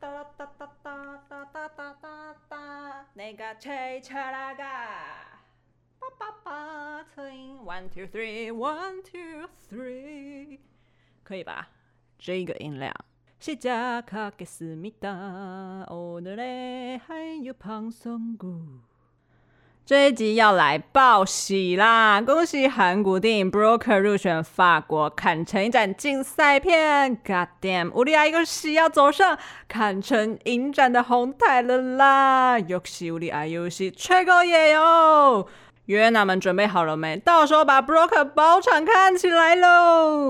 哒哒哒哒哒哒哒哒哒，那个吹恰拉嘎，叭叭叭，one two three，one two three，可以吧？这个音量。是加卡给思密达，哦的嘞，还有胖松骨。这一集要来报喜啦！恭喜韩国电影《Broker》入选法国坎城影展竞赛片。God damn！우리 아이유씨要走上坎城影展的红毯了啦！역시우리 아이유씨 최고예요！约娜们准备好了没？到时候把《Broker》包场看起来喽！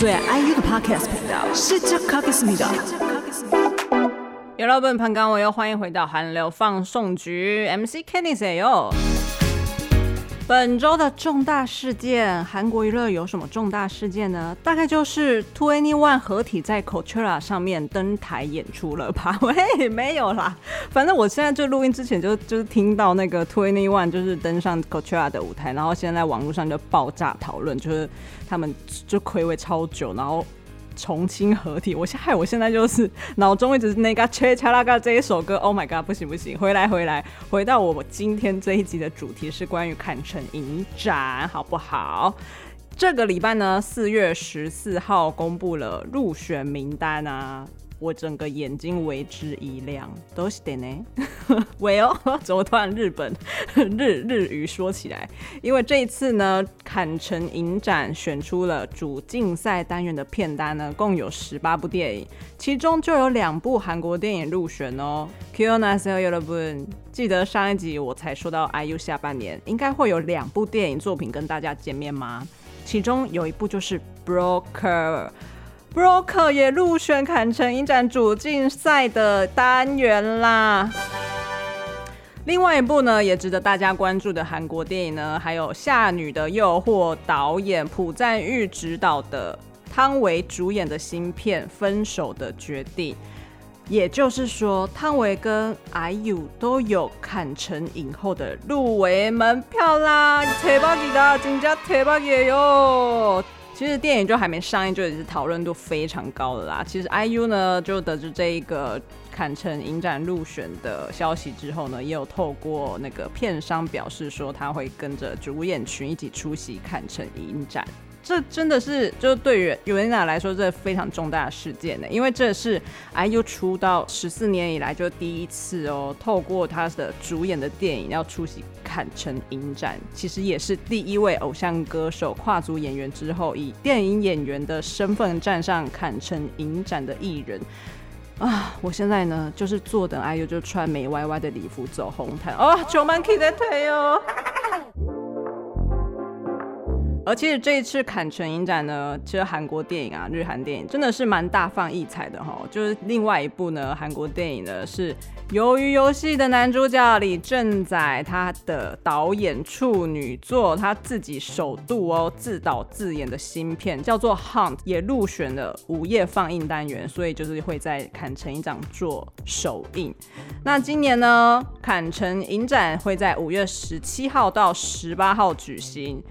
조정수의 아이유도 팟캐스트 시작하겠습니다. 여러분 반가워요. 欢迎回到韩流放送局 MC 케니세요. 本周的重大事件，韩国娱乐有什么重大事件呢？大概就是 2NE1 合体在 Coachella 上面登台演出了吧？喂，没有啦，反正我现在就录音之前就就是听到那个 2NE1 就是登上 Coachella 的舞台，然后现在网络上就爆炸讨论，就是他们就暌违超久，然后。重新合体，我害我现在就是脑中一直是那个切恰拉嘎这一首歌，Oh my god，不行不行，回来回来，回到我今天这一集的主题是关于砍城影展，好不好？这个礼拜呢，四月十四号公布了入选名单啊。我整个眼睛为之一亮。都是的呢，喂哦，怎么突然日本 日日语说起来？因为这一次呢，坎城影展选出了主竞赛单元的片单呢，共有十八部电影，其中就有两部韩国电影入选哦。Kyonasu y o l b u n 记得上一集我才说到 IU 下半年应该会有两部电影作品跟大家见面吗？其中有一部就是《Broker》。Broker 也入选坎城影展主竞赛的单元啦。另外一部呢，也值得大家关注的韩国电影呢，还有《夏女的诱惑》，导演朴赞郁执导的汤唯主演的新片《分手的决定》。也就是说，汤唯跟 IU 都有坎城影后的入围门票啦，대박이다진짜대박이에요 其实电影就还没上映，就已经讨论度非常高了啦。其实 IU 呢，就得知这一个坎城影展入选的消息之后呢，也有透过那个片商表示说，他会跟着主演群一起出席坎城影展。这真的是，就对于尤娜来说，这非常重大的事件呢，因为这是 IU 出道十四年以来就第一次哦，透过他的主演的电影要出席坎城影展，其实也是第一位偶像歌手跨足演员之后，以电影演员的身份站上坎城影展的艺人啊！我现在呢，就是坐等 IU 就穿美歪歪的礼服走红毯哦，充满期待哟。而其实这一次坎城影展呢，其实韩国电影啊，日韩电影真的是蛮大放异彩的哈。就是另外一部呢，韩国电影呢是《鱿鱼游戏》的男主角李正宰，他的导演处女作，他自己首度哦自导自演的新片叫做《Hunt》，也入选了午夜放映单元，所以就是会在坎城影展做首映。那今年呢，坎城影展会在五月十七号到十八号举行。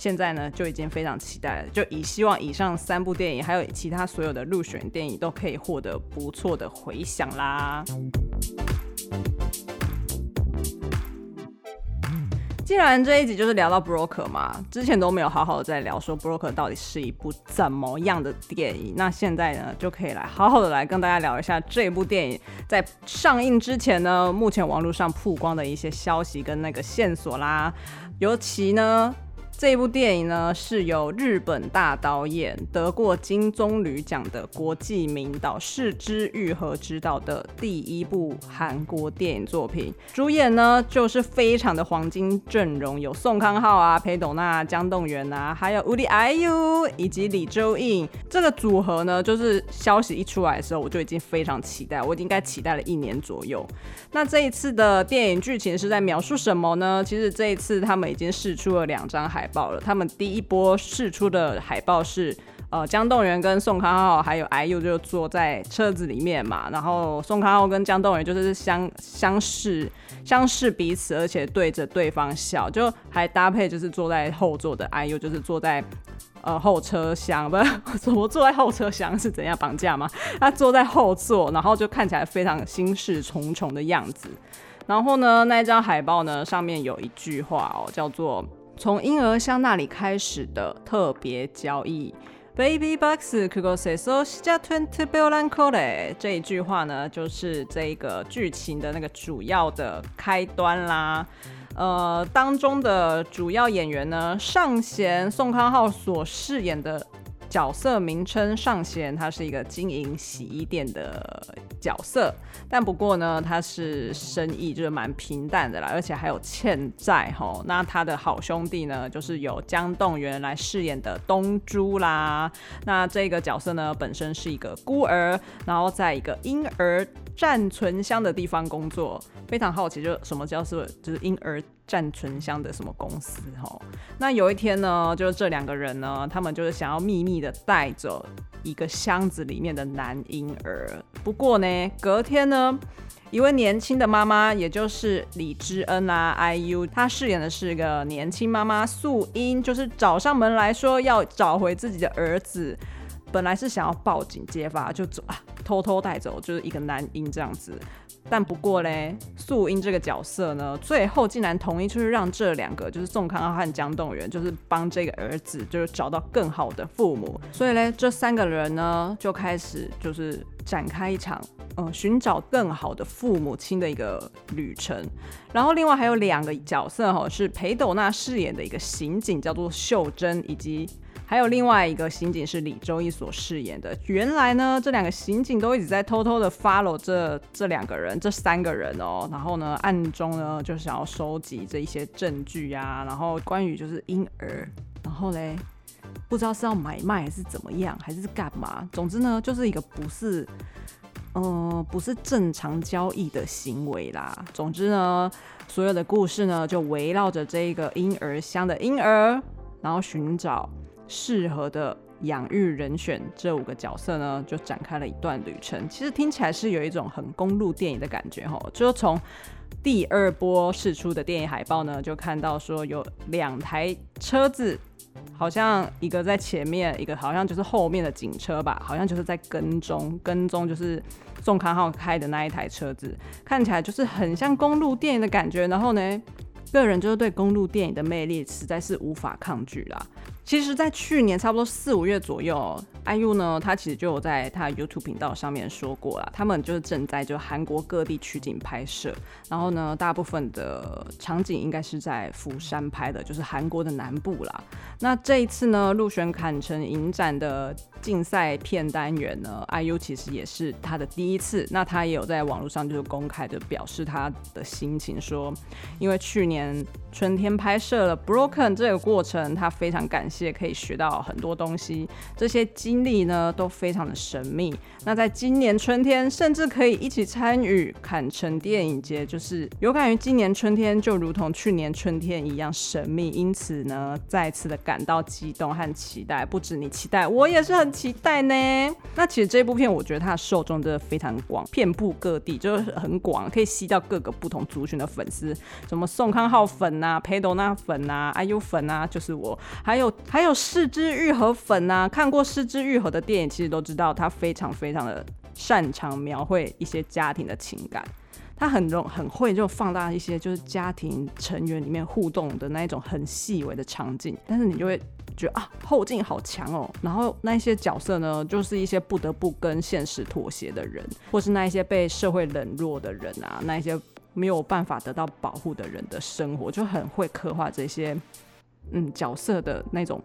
现在呢，就已经非常期待了，就以希望以上三部电影，还有其他所有的入选电影，都可以获得不错的回响啦。既然这一集就是聊到 Broker 嘛，之前都没有好好的在聊说 Broker 到底是一部怎么样的电影，那现在呢，就可以来好好的来跟大家聊一下这部电影在上映之前呢，目前网络上曝光的一些消息跟那个线索啦，尤其呢。这一部电影呢，是由日本大导演得过金棕榈奖的国际名导是枝裕和执导的第一部韩国电影作品。主演呢，就是非常的黄金阵容，有宋康昊啊、裴斗娜、姜栋元啊，还有 Woody IU 以及李周映。这个组合呢，就是消息一出来的时候，我就已经非常期待，我应该期待了一年左右。那这一次的电影剧情是在描述什么呢？其实这一次他们已经试出了两张海报了，他们第一波释出的海报是，呃，姜栋元跟宋康昊还有 IU 就坐在车子里面嘛，然后宋康昊跟姜栋元就是相相视相视彼此，而且对着对方笑，就还搭配就是坐在后座的 IU 就是坐在呃后车厢，不是怎么坐在后车厢是怎样绑架吗？他坐在后座，然后就看起来非常心事重重的样子。然后呢，那一张海报呢上面有一句话哦，叫做。从婴儿箱那里开始的特别交易。Baby box, k u g o s e s o s j a t w e n t b i l l i n c o l e 这一句话呢，就是这一个剧情的那个主要的开端啦。呃，当中的主要演员呢，尚贤宋康昊所饰演的角色名称尚贤，他是一个经营洗衣店的角色，但不过呢，他是生意就是蛮平淡的啦，而且还有欠债吼。那他的好兄弟呢，就是由姜栋元来饰演的东珠啦。那这个角色呢，本身是一个孤儿，然后在一个婴儿暂存箱的地方工作。非常好奇，就什么叫是就是婴儿。暂存箱的什么公司？哈，那有一天呢，就是这两个人呢，他们就是想要秘密的带走一个箱子里面的男婴儿。不过呢，隔天呢，一位年轻的妈妈，也就是李知恩啦，IU，她饰演的是一个年轻妈妈素英，就是找上门来说要找回自己的儿子。本来是想要报警揭发，就走啊，偷偷带走就是一个男婴这样子。但不过嘞，素英这个角色呢，最后竟然同意，就是让这两个，就是宋康昊和姜栋元，就是帮这个儿子，就是找到更好的父母。所以嘞，这三个人呢，就开始就是展开一场，嗯、呃，寻找更好的父母亲的一个旅程。然后另外还有两个角色哈，是裴斗娜饰演的一个刑警，叫做秀珍，以及。还有另外一个刑警是李周一所饰演的。原来呢，这两个刑警都一直在偷偷的 follow 这这两个人，这三个人哦。然后呢，暗中呢就想要收集这一些证据呀、啊。然后关于就是婴儿，然后嘞，不知道是要买卖还是怎么样，还是干嘛？总之呢，就是一个不是，嗯、不是正常交易的行为啦。总之呢，所有的故事呢就围绕着这个婴儿箱的婴儿，然后寻找。适合的养育人选，这五个角色呢，就展开了一段旅程。其实听起来是有一种很公路电影的感觉哈。就从第二波释出的电影海报呢，就看到说有两台车子，好像一个在前面，一个好像就是后面的警车吧，好像就是在跟踪，跟踪就是宋康昊开的那一台车子，看起来就是很像公路电影的感觉。然后呢，个人就是对公路电影的魅力实在是无法抗拒啦。其实，在去年差不多四五月左右，IU 呢，他其实就有在他 YouTube 频道上面说过了，他们就是正在就韩国各地取景拍摄，然后呢，大部分的场景应该是在釜山拍的，就是韩国的南部啦。那这一次呢，入选坎城影展的竞赛片单元呢，IU 其实也是他的第一次。那他也有在网络上就是公开的表示他的心情，说因为去年春天拍摄了 Broken 这个过程，他非常感谢。可以学到很多东西，这些经历呢都非常的神秘。那在今年春天，甚至可以一起参与坎城电影节，就是有感于今年春天就如同去年春天一样神秘。因此呢，再次的感到激动和期待。不止你期待，我也是很期待呢。那其实这部片，我觉得它的受众真的非常广，遍布各地，就是很广，可以吸到各个不同族群的粉丝，什么宋康昊粉啊、裴斗娜粉啊、IU 粉啊，就是我，还有。还有是枝裕和粉呐、啊，看过是枝裕和的电影，其实都知道他非常非常的擅长描绘一些家庭的情感，他很容很会就放大一些就是家庭成员里面互动的那一种很细微的场景，但是你就会觉啊后劲好强哦，然后那些角色呢，就是一些不得不跟现实妥协的人，或是那一些被社会冷落的人啊，那一些没有办法得到保护的人的生活，就很会刻画这些。嗯角色的那种。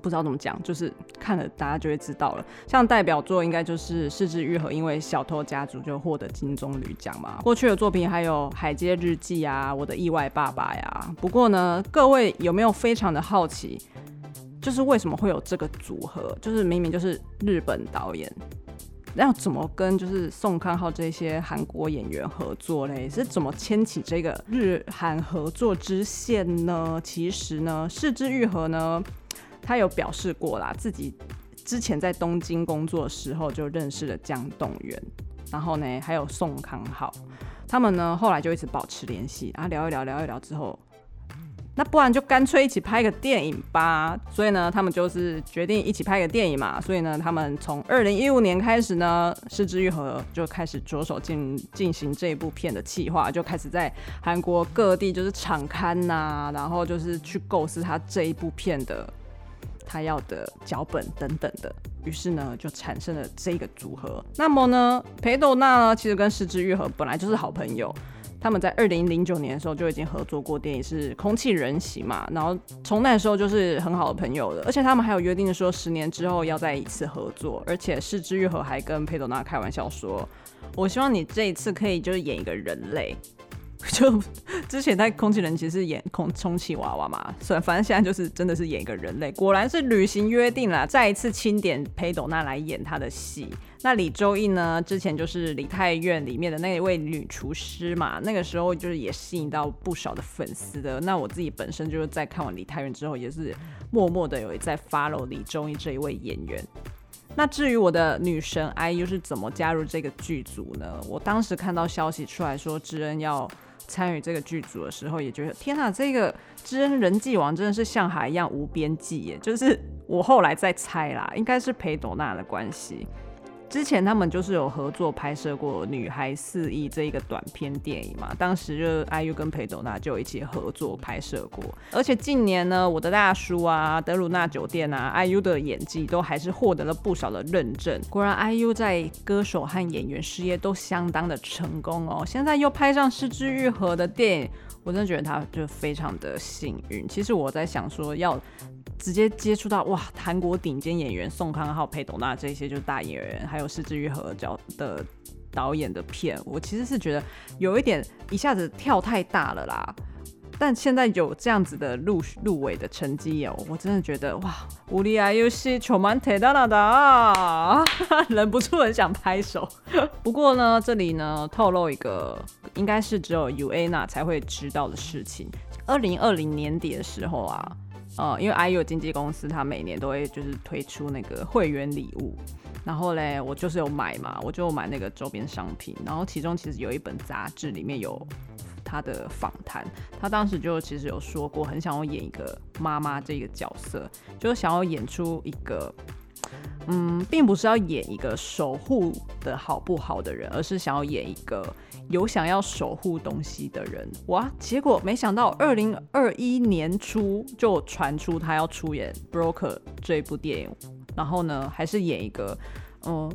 不知道怎么讲，就是看了大家就会知道了。像代表作应该就是是之愈合，因为《小偷家族》就获得金棕榈奖嘛。过去的作品还有《海街日记》啊，《我的意外爸爸》呀。不过呢，各位有没有非常的好奇，就是为什么会有这个组合？就是明明就是日本导演，那要怎么跟就是宋康昊这些韩国演员合作嘞？是怎么牵起这个日韩合作之线呢？其实呢，是之愈合呢。他有表示过啦，自己之前在东京工作的时候就认识了姜栋元，然后呢，还有宋康昊，他们呢后来就一直保持联系，啊，聊一聊，聊一聊之后，那不然就干脆一起拍个电影吧。所以呢，他们就是决定一起拍个电影嘛。所以呢，他们从二零一五年开始呢，是枝裕和就开始着手进进行这一部片的企划，就开始在韩国各地就是场刊呐、然后就是去构思他这一部片的。他要的脚本等等的，于是呢就产生了这个组合。那么呢，裴斗娜呢其实跟是枝裕和本来就是好朋友，他们在二零零九年的时候就已经合作过电影是《空气人形》嘛，然后从那时候就是很好的朋友了，而且他们还有约定说十年之后要再一次合作，而且是枝裕和还跟裴斗娜开玩笑说：“我希望你这一次可以就是演一个人类。” 就之前在空气人其实演空充气娃娃嘛，所以反正现在就是真的是演一个人类，果然是履行约定了，再一次清点裴斗娜来演他的戏。那李周映呢，之前就是梨泰院里面的那一位女厨师嘛，那个时候就是也吸引到不少的粉丝的。那我自己本身就是在看完梨泰院之后，也是默默的有在 follow 李周映这一位演员。那至于我的女神 IU 是怎么加入这个剧组呢？我当时看到消息出来说智恩要。参与这个剧组的时候，也觉得天哪，这个知恩人际网真的是像海一样无边际耶！就是我后来在猜啦，应该是裴朵娜的关系。之前他们就是有合作拍摄过《女孩四溢》这一个短片电影嘛，当时就 IU 跟裴斗娜就一起合作拍摄过。而且近年呢，《我的大叔》啊，《德鲁纳酒店》啊，IU 的演技都还是获得了不少的认证。果然，IU 在歌手和演员事业都相当的成功哦。现在又拍上是枝裕和的电影，我真的觉得他就非常的幸运。其实我在想说要。直接接触到哇，韩国顶尖演员宋康昊、裴斗娜这些就是大演员，还有是枝裕和角的导演的片，我其实是觉得有一点一下子跳太大了啦。但现在有这样子的入入围的成绩哦，我真的觉得哇，无力啊，又是充满铁大大 忍不住很想拍手。不过呢，这里呢透露一个，应该是只有 UANA 才会知道的事情。二零二零年底的时候啊。呃，因为 IU 经纪公司，它每年都会就是推出那个会员礼物，然后嘞，我就是有买嘛，我就买那个周边商品，然后其中其实有一本杂志，里面有他的访谈，他当时就其实有说过，很想要演一个妈妈这个角色，就是想要演出一个。嗯，并不是要演一个守护的好不好的人，而是想要演一个有想要守护东西的人。哇，结果没想到二零二一年初就传出他要出演《Broker》这部电影，然后呢，还是演一个嗯。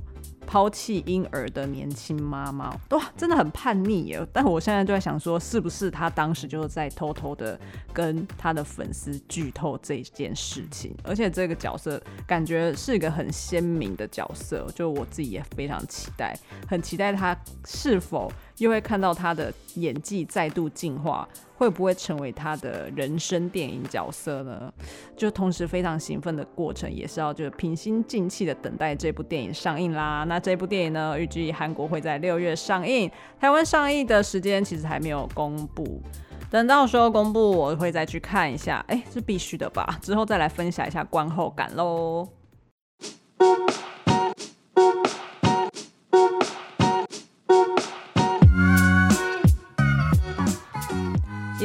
抛弃婴儿的年轻妈妈，哇，真的很叛逆耶！但我现在就在想说，是不是他当时就是在偷偷的跟他的粉丝剧透这件事情？而且这个角色感觉是一个很鲜明的角色，就我自己也非常期待，很期待他是否。又会看到他的演技再度进化，会不会成为他的人生电影角色呢？就同时非常兴奋的过程，也是要就平心静气的等待这部电影上映啦。那那这部电影呢，预计韩国会在六月上映，台湾上映的时间其实还没有公布，等到时候公布我会再去看一下。哎，是必须的吧？之后再来分享一下观后感喽。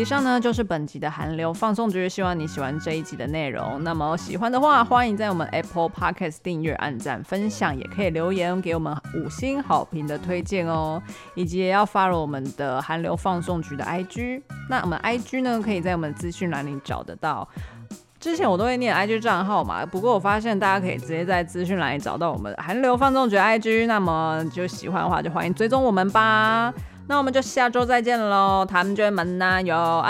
以上呢就是本集的韩流放送局，希望你喜欢这一集的内容。那么喜欢的话，欢迎在我们 Apple Podcast 订阅、按赞、分享，也可以留言给我们五星好评的推荐哦。以及也要 follow 我们的韩流放送局的 IG。那我们 IG 呢，可以在我们资讯栏里找得到。之前我都会念 IG 账号嘛，不过我发现大家可以直接在资讯栏里找到我们韩流放送局 IG。那么就喜欢的话，就欢迎追踪我们吧。那我们就下周再见喽，咱们就慢慢聊。